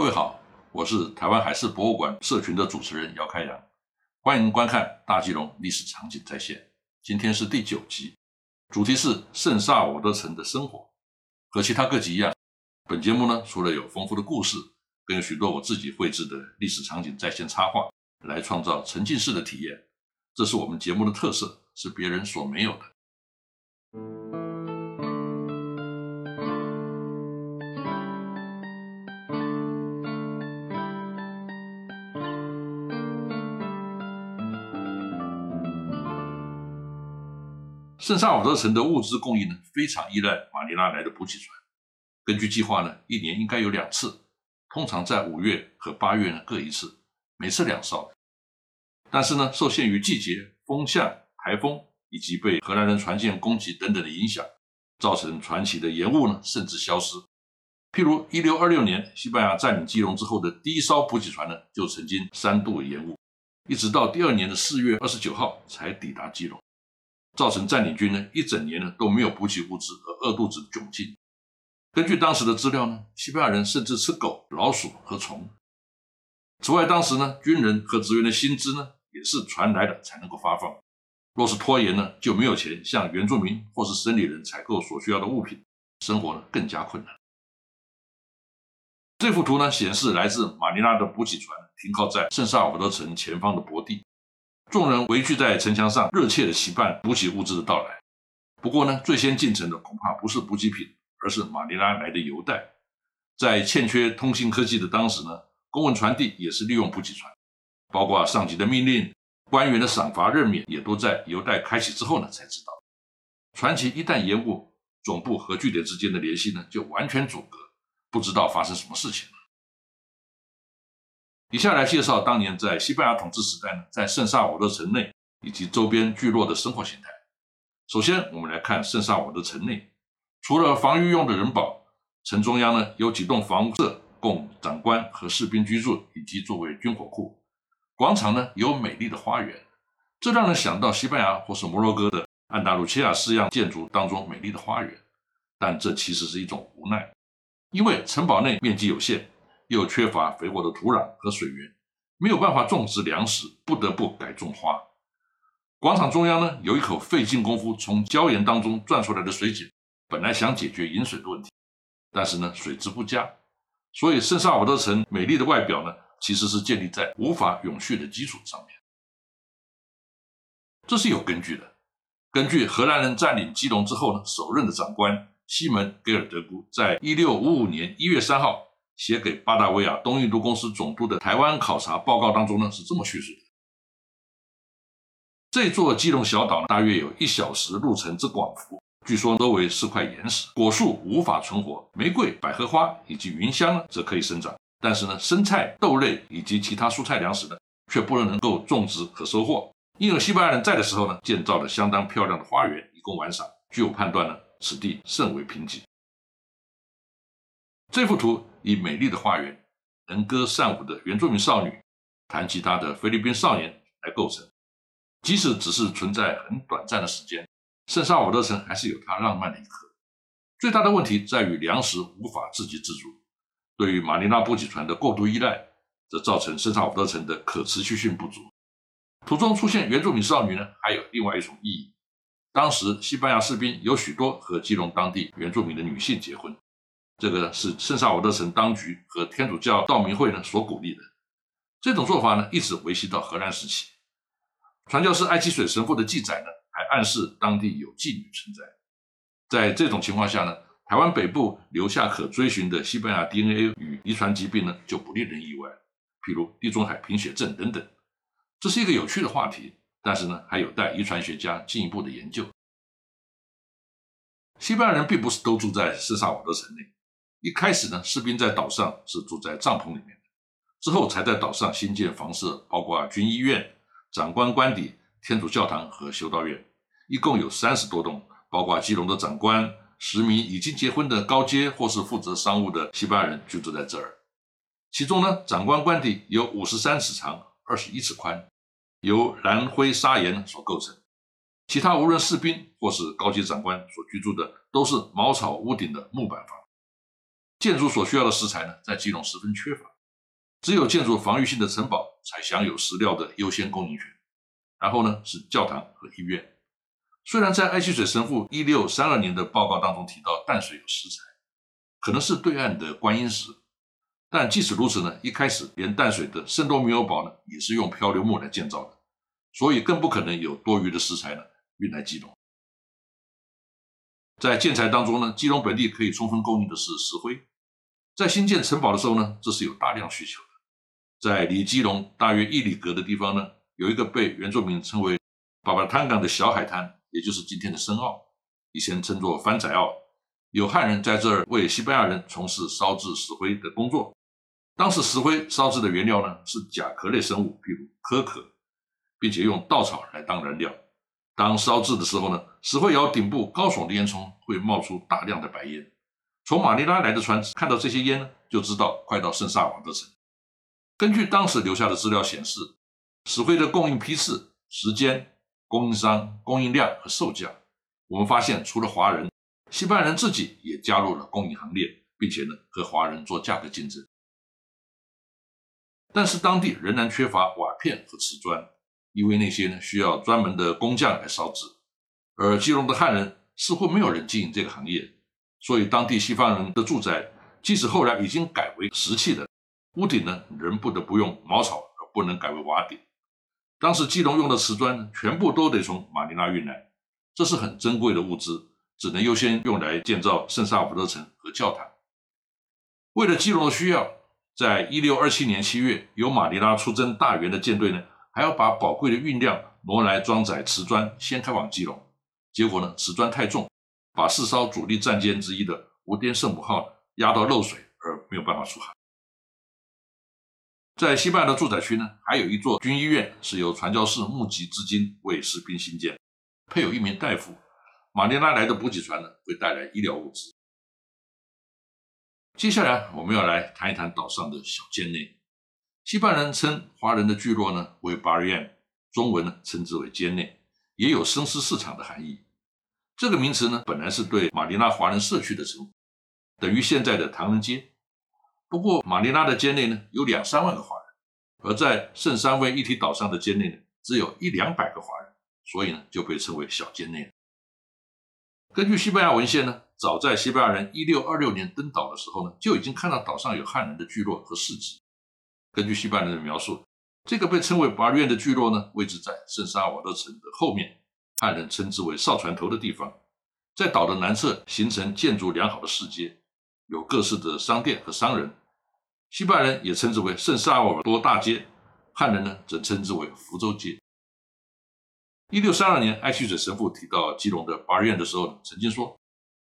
各位好，我是台湾海事博物馆社群的主持人姚开阳，欢迎观看大基隆历史场景再现。今天是第九集，主题是圣萨瓦多城的生活。和其他各集一样，本节目呢除了有丰富的故事，更有许多我自己绘制的历史场景再现插画，来创造沉浸式的体验。这是我们节目的特色，是别人所没有的。圣萨尔瓦多城的物资供应呢，非常依赖马尼拉来的补给船。根据计划呢，一年应该有两次，通常在五月和八月呢各一次，每次两艘。但是呢，受限于季节、风向、台风以及被荷兰人船舰攻击等等的影响，造成船期的延误呢，甚至消失。譬如一六二六年，西班牙占领基隆之后的第一艘补给船呢，就曾经三度延误，一直到第二年的四月二十九号才抵达基隆。造成占领军呢一整年呢都没有补给物资和饿肚子的窘境。根据当时的资料呢，西班牙人甚至吃狗、老鼠和虫。此外，当时呢军人和职员的薪资呢也是船来的才能够发放。若是拖延呢，就没有钱向原住民或是生理人采购所需要的物品，生活呢更加困难。这幅图呢显示来自马尼拉的补给船停靠在圣萨尔瓦多城前方的泊地。众人围聚在城墙上，热切的期盼补给物资的到来。不过呢，最先进城的恐怕不是补给品，而是马尼拉来的邮袋。在欠缺通信科技的当时呢，公文传递也是利用补给船，包括上级的命令、官员的赏罚任免，也都在邮袋开启之后呢才知道。传奇一旦延误，总部和据点之间的联系呢就完全阻隔，不知道发生什么事情了。以下来介绍当年在西班牙统治时代呢，在圣萨瓦多城内以及周边聚落的生活形态。首先，我们来看圣萨瓦多城内，除了防御用的人堡，城中央呢有几栋房屋舍供长官和士兵居住，以及作为军火库。广场呢有美丽的花园，这让人想到西班牙或是摩洛哥的安达卢西亚式样建筑当中美丽的花园。但这其实是一种无奈，因为城堡内面积有限。又缺乏肥沃的土壤和水源，没有办法种植粮食，不得不改种花。广场中央呢，有一口费尽功夫从礁岩当中钻出来的水井，本来想解决饮水的问题，但是呢，水质不佳，所以圣萨尔瓦多城美丽的外表呢，其实是建立在无法永续的基础上面。这是有根据的。根据荷兰人占领基隆之后呢，首任的长官西门·给尔德古在一六五五年一月三号。写给巴达维亚东印度公司总督的台湾考察报告当中呢，是这么叙述的：这座基隆小岛呢大约有一小时路程之广幅，据说周围是块岩石，果树无法存活，玫瑰、百合花以及云香呢则可以生长，但是呢，生菜、豆类以及其他蔬菜粮食呢，却不能够种植和收获。因为西班牙人在的时候呢，建造了相当漂亮的花园以供玩赏。据我判断呢，此地甚为贫瘠。这幅图以美丽的花园、能歌善舞的原住民少女、弹吉他的菲律宾少年来构成。即使只是存在很短暂的时间，圣萨尔瓦多城还是有它浪漫的一刻。最大的问题在于粮食无法自给自足，对于马尼拉补给船的过度依赖，则造成圣萨尔瓦多城的可持续性不足。图中出现原住民少女呢，还有另外一种意义。当时西班牙士兵有许多和基隆当地原住民的女性结婚。这个是圣萨尔瓦多城当局和天主教道明会呢所鼓励的。这种做法呢，一直维系到荷兰时期。传教士埃奇水神父的记载呢，还暗示当地有妓女存在。在这种情况下呢，台湾北部留下可追寻的西班牙 DNA 与遗传疾病呢，就不令人意外。譬如地中海贫血症等等。这是一个有趣的话题，但是呢，还有待遗传学家进一步的研究。西班牙人并不是都住在圣萨瓦德城内。一开始呢，士兵在岛上是住在帐篷里面的，之后才在岛上新建房舍，包括军医院、长官官邸、天主教堂和修道院，一共有三十多栋，包括基隆的长官、十名已经结婚的高阶或是负责商务的西班牙人居住在这儿。其中呢，长官官邸有五十三尺长、二十一尺宽，由蓝灰砂岩所构成；其他无论士兵或是高阶长官所居住的，都是茅草屋顶的木板房。建筑所需要的石材呢，在基隆十分缺乏。只有建筑防御性的城堡才享有石料的优先供应权。然后呢，是教堂和医院。虽然在爱溪水神父一六三二年的报告当中提到淡水有石材，可能是对岸的观音石，但即使如此呢，一开始连淡水的圣多米欧堡呢，也是用漂流木来建造的，所以更不可能有多余的石材呢运来基隆。在建材当中呢，基隆本地可以充分供应的是石灰。在新建城堡的时候呢，这是有大量需求的。在离基隆大约一里格的地方呢，有一个被原住民称为“巴巴滩港”的小海滩。也就是今天的深澳，以前称作番仔澳，有汉人在这儿为西班牙人从事烧制石灰的工作。当时石灰烧制的原料呢是甲壳类生物，譬如壳壳，并且用稻草来当燃料。当烧制的时候呢，石灰窑顶部高耸的烟囱会冒出大量的白烟。从马尼拉来的船只看到这些烟呢，就知道快到圣萨瓦德城。根据当时留下的资料显示，石灰的供应批次、时间。供应商、供应量和售价，我们发现除了华人，西班牙人自己也加入了供应行列，并且呢和华人做价格竞争。但是当地仍然缺乏瓦片和瓷砖，因为那些呢需要专门的工匠来烧制，而基隆的汉人似乎没有人经营这个行业，所以当地西方人的住宅，即使后来已经改为石砌的，屋顶呢仍不得不用茅草，而不能改为瓦顶。当时基隆用的瓷砖全部都得从马尼拉运来，这是很珍贵的物资，只能优先用来建造圣萨福德城和教堂。为了基隆的需要，在一六二七年七月，由马尼拉出征大员的舰队呢，还要把宝贵的运量挪来装载瓷砖，先开往基隆。结果呢，瓷砖太重，把四艘主力战舰之一的无颠圣母号压到漏水，而没有办法出海。在西班牙的住宅区呢，还有一座军医院，是由传教士募集资金为士兵兴建，配有一名大夫。马尼拉来的补给船呢，会带来医疗物资。接下来我们要来谈一谈岛上的小尖内。西班牙人称华人的聚落呢为 Barrian，中文呢称之为尖内，也有生丝市场的含义。这个名词呢，本来是对马尼拉华人社区的称呼，等于现在的唐人街。不过，马尼拉的街内呢有两三万个华人，而在圣三位一体岛上的街内呢只有一两百个华人，所以呢就被称为小街内了。根据西班牙文献呢，早在西班牙人一六二六年登岛的时候呢，就已经看到岛上有汉人的聚落和市集。根据西班牙人的描述，这个被称为巴瑞的聚落呢，位置在圣沙瓦德城的后面，汉人称之为哨船头的地方，在岛的南侧形成建筑良好的市街，有各式的商店和商人。西班牙人也称之为圣萨尔多大街，汉人呢则称之为福州街。一六三二年，艾希水神父提到基隆的八院的时候，曾经说：“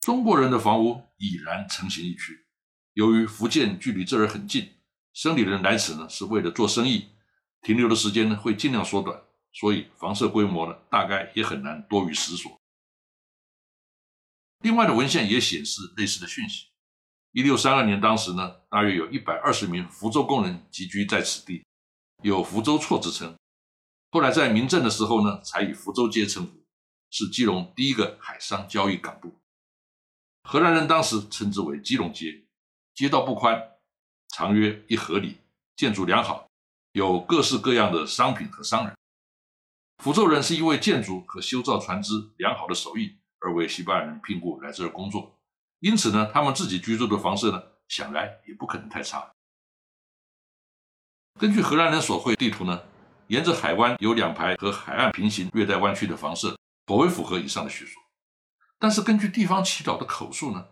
中国人的房屋已然成型一区。由于福建距离这儿很近，生理人来此呢是为了做生意，停留的时间呢会尽量缩短，所以房舍规模呢大概也很难多于十所。”另外的文献也显示类似的讯息。一六三二年，当时呢，大约有一百二十名福州工人集居在此地，有福州错之称。后来在民政的时候呢，才以福州街称呼，是基隆第一个海商交易港埠。荷兰人当时称之为基隆街，街道不宽，长约一合里，建筑良好，有各式各样的商品和商人。福州人是因为建筑和修造船只良好的手艺，而为西班牙人聘雇来这儿工作。因此呢，他们自己居住的房舍呢，想来也不可能太差。根据荷兰人所绘地图呢，沿着海湾有两排和海岸平行、略带弯曲的房舍，颇为符合以上的叙述。但是根据地方祈祷的口述呢，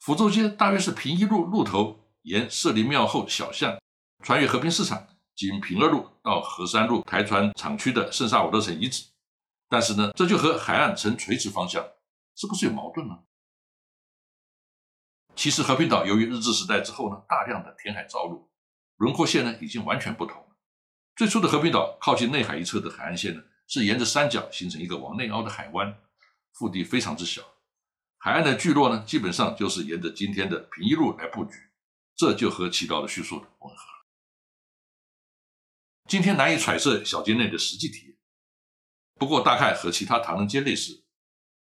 福州街大约是平一路路头沿社林庙后小巷，穿越和平市场，经平二路到河山路台船厂区的圣萨瓦德城遗址。但是呢，这就和海岸呈垂直方向，是不是有矛盾呢？其实和平岛由于日治时代之后呢，大量的填海造陆，轮廓线呢已经完全不同了。最初的和平岛靠近内海一侧的海岸线呢，是沿着山脚形成一个往内凹的海湾，腹地非常之小。海岸的聚落呢，基本上就是沿着今天的平一路来布局，这就和祈祷的叙述吻合。今天难以揣测小街内的实际体验，不过大概和其他唐人街类似。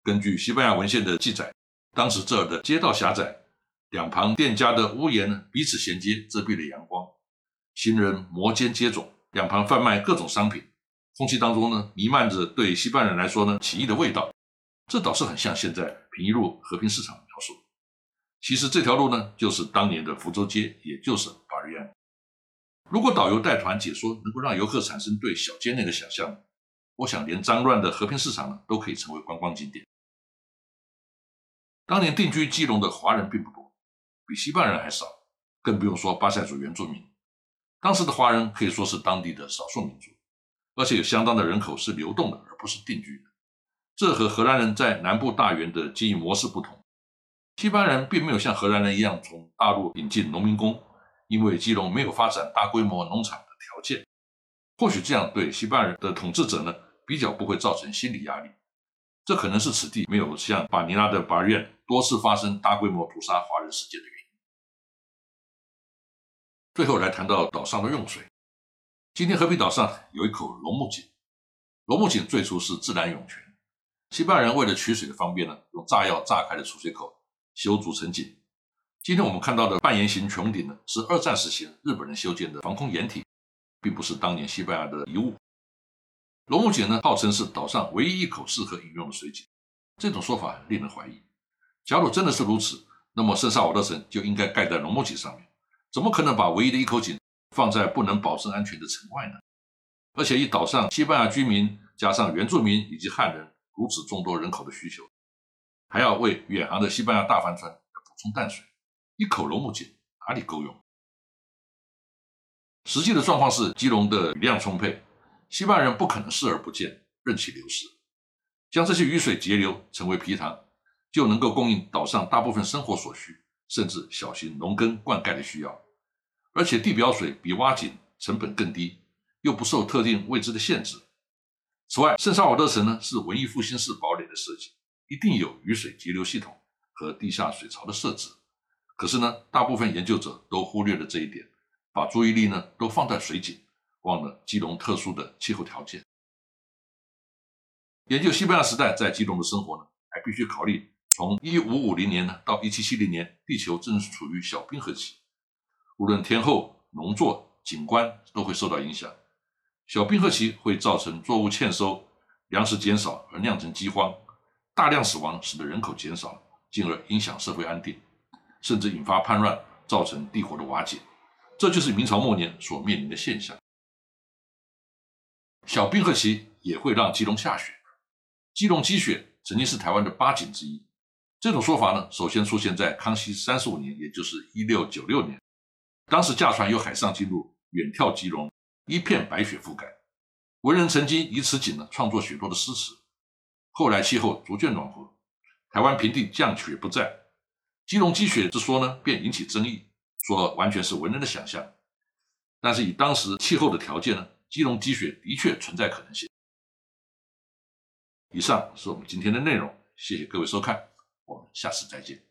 根据西班牙文献的记载，当时这儿的街道狭窄。两旁店家的屋檐彼此衔接，遮蔽了阳光。行人摩肩接踵，两旁贩卖各种商品，空气当中呢弥漫着对西班牙人来说呢奇异的味道。这倒是很像现在平一路和平市场描述。其实这条路呢就是当年的福州街，也就是巴瑞安。如果导游带团解说能够让游客产生对小街那个想象，我想连脏乱的和平市场呢都可以成为观光景点。当年定居基隆的华人并不多，比西班牙人还少，更不用说巴塞族原住民。当时的华人可以说是当地的少数民族，而且有相当的人口是流动的，而不是定居的。这和荷兰人在南部大园的经营模式不同。西班牙人并没有像荷兰人一样从大陆引进农民工，因为基隆没有发展大规模农场的条件。或许这样对西班牙人的统治者呢比较不会造成心理压力。这可能是此地没有像巴尼拉的巴院多次发生大规模屠杀华人事件的原因。最后来谈到岛上的用水。今天和平岛上有一口龙目井，龙目井最初是自然涌泉，西班牙人为了取水的方便呢，用炸药炸开的出水口修筑成井。今天我们看到的半圆形穹顶呢，是二战时期日本人修建的防空掩体，并不是当年西班牙的遗物。龙目井呢，号称是岛上唯一一口适合饮用的水井，这种说法令人怀疑。假如真的是如此，那么圣萨瓦德城就应该盖在龙目井上面。怎么可能把唯一的一口井放在不能保证安全的城外呢？而且以岛上西班牙居民加上原住民以及汉人如此众多人口的需求，还要为远航的西班牙大帆船补充淡水，一口龙目井哪里够用？实际的状况是，基隆的雨量充沛，西班牙人不可能视而不见，任其流失，将这些雨水截流成为皮塘，就能够供应岛上大部分生活所需。甚至小型农耕灌溉的需要，而且地表水比挖井成本更低，又不受特定位置的限制。此外，圣萨瓦多城呢是文艺复兴式堡垒的设计，一定有雨水截流系统和地下水槽的设置。可是呢，大部分研究者都忽略了这一点，把注意力呢都放在水井，忘了基隆特殊的气候条件。研究西班牙时代在基隆的生活呢，还必须考虑。从一五五零年呢到一七七零年，地球正处于小冰河期，无论天候、农作、景观都会受到影响。小冰河期会造成作物欠收、粮食减少而酿成饥荒，大量死亡使得人口减少，进而影响社会安定，甚至引发叛乱，造成帝国的瓦解。这就是明朝末年所面临的现象。小冰河期也会让基隆下雪，基隆积雪曾经是台湾的八景之一。这种说法呢，首先出现在康熙三十五年，也就是一六九六年，当时驾船由海上进入，远眺基隆，一片白雪覆盖。文人曾经以此景呢创作许多的诗词。后来气候逐渐暖和，台湾平地降雪不再，基隆积雪之说呢便引起争议，说完全是文人的想象。但是以当时气候的条件呢，基隆积雪的确存在可能性。以上是我们今天的内容，谢谢各位收看。我们下次再见。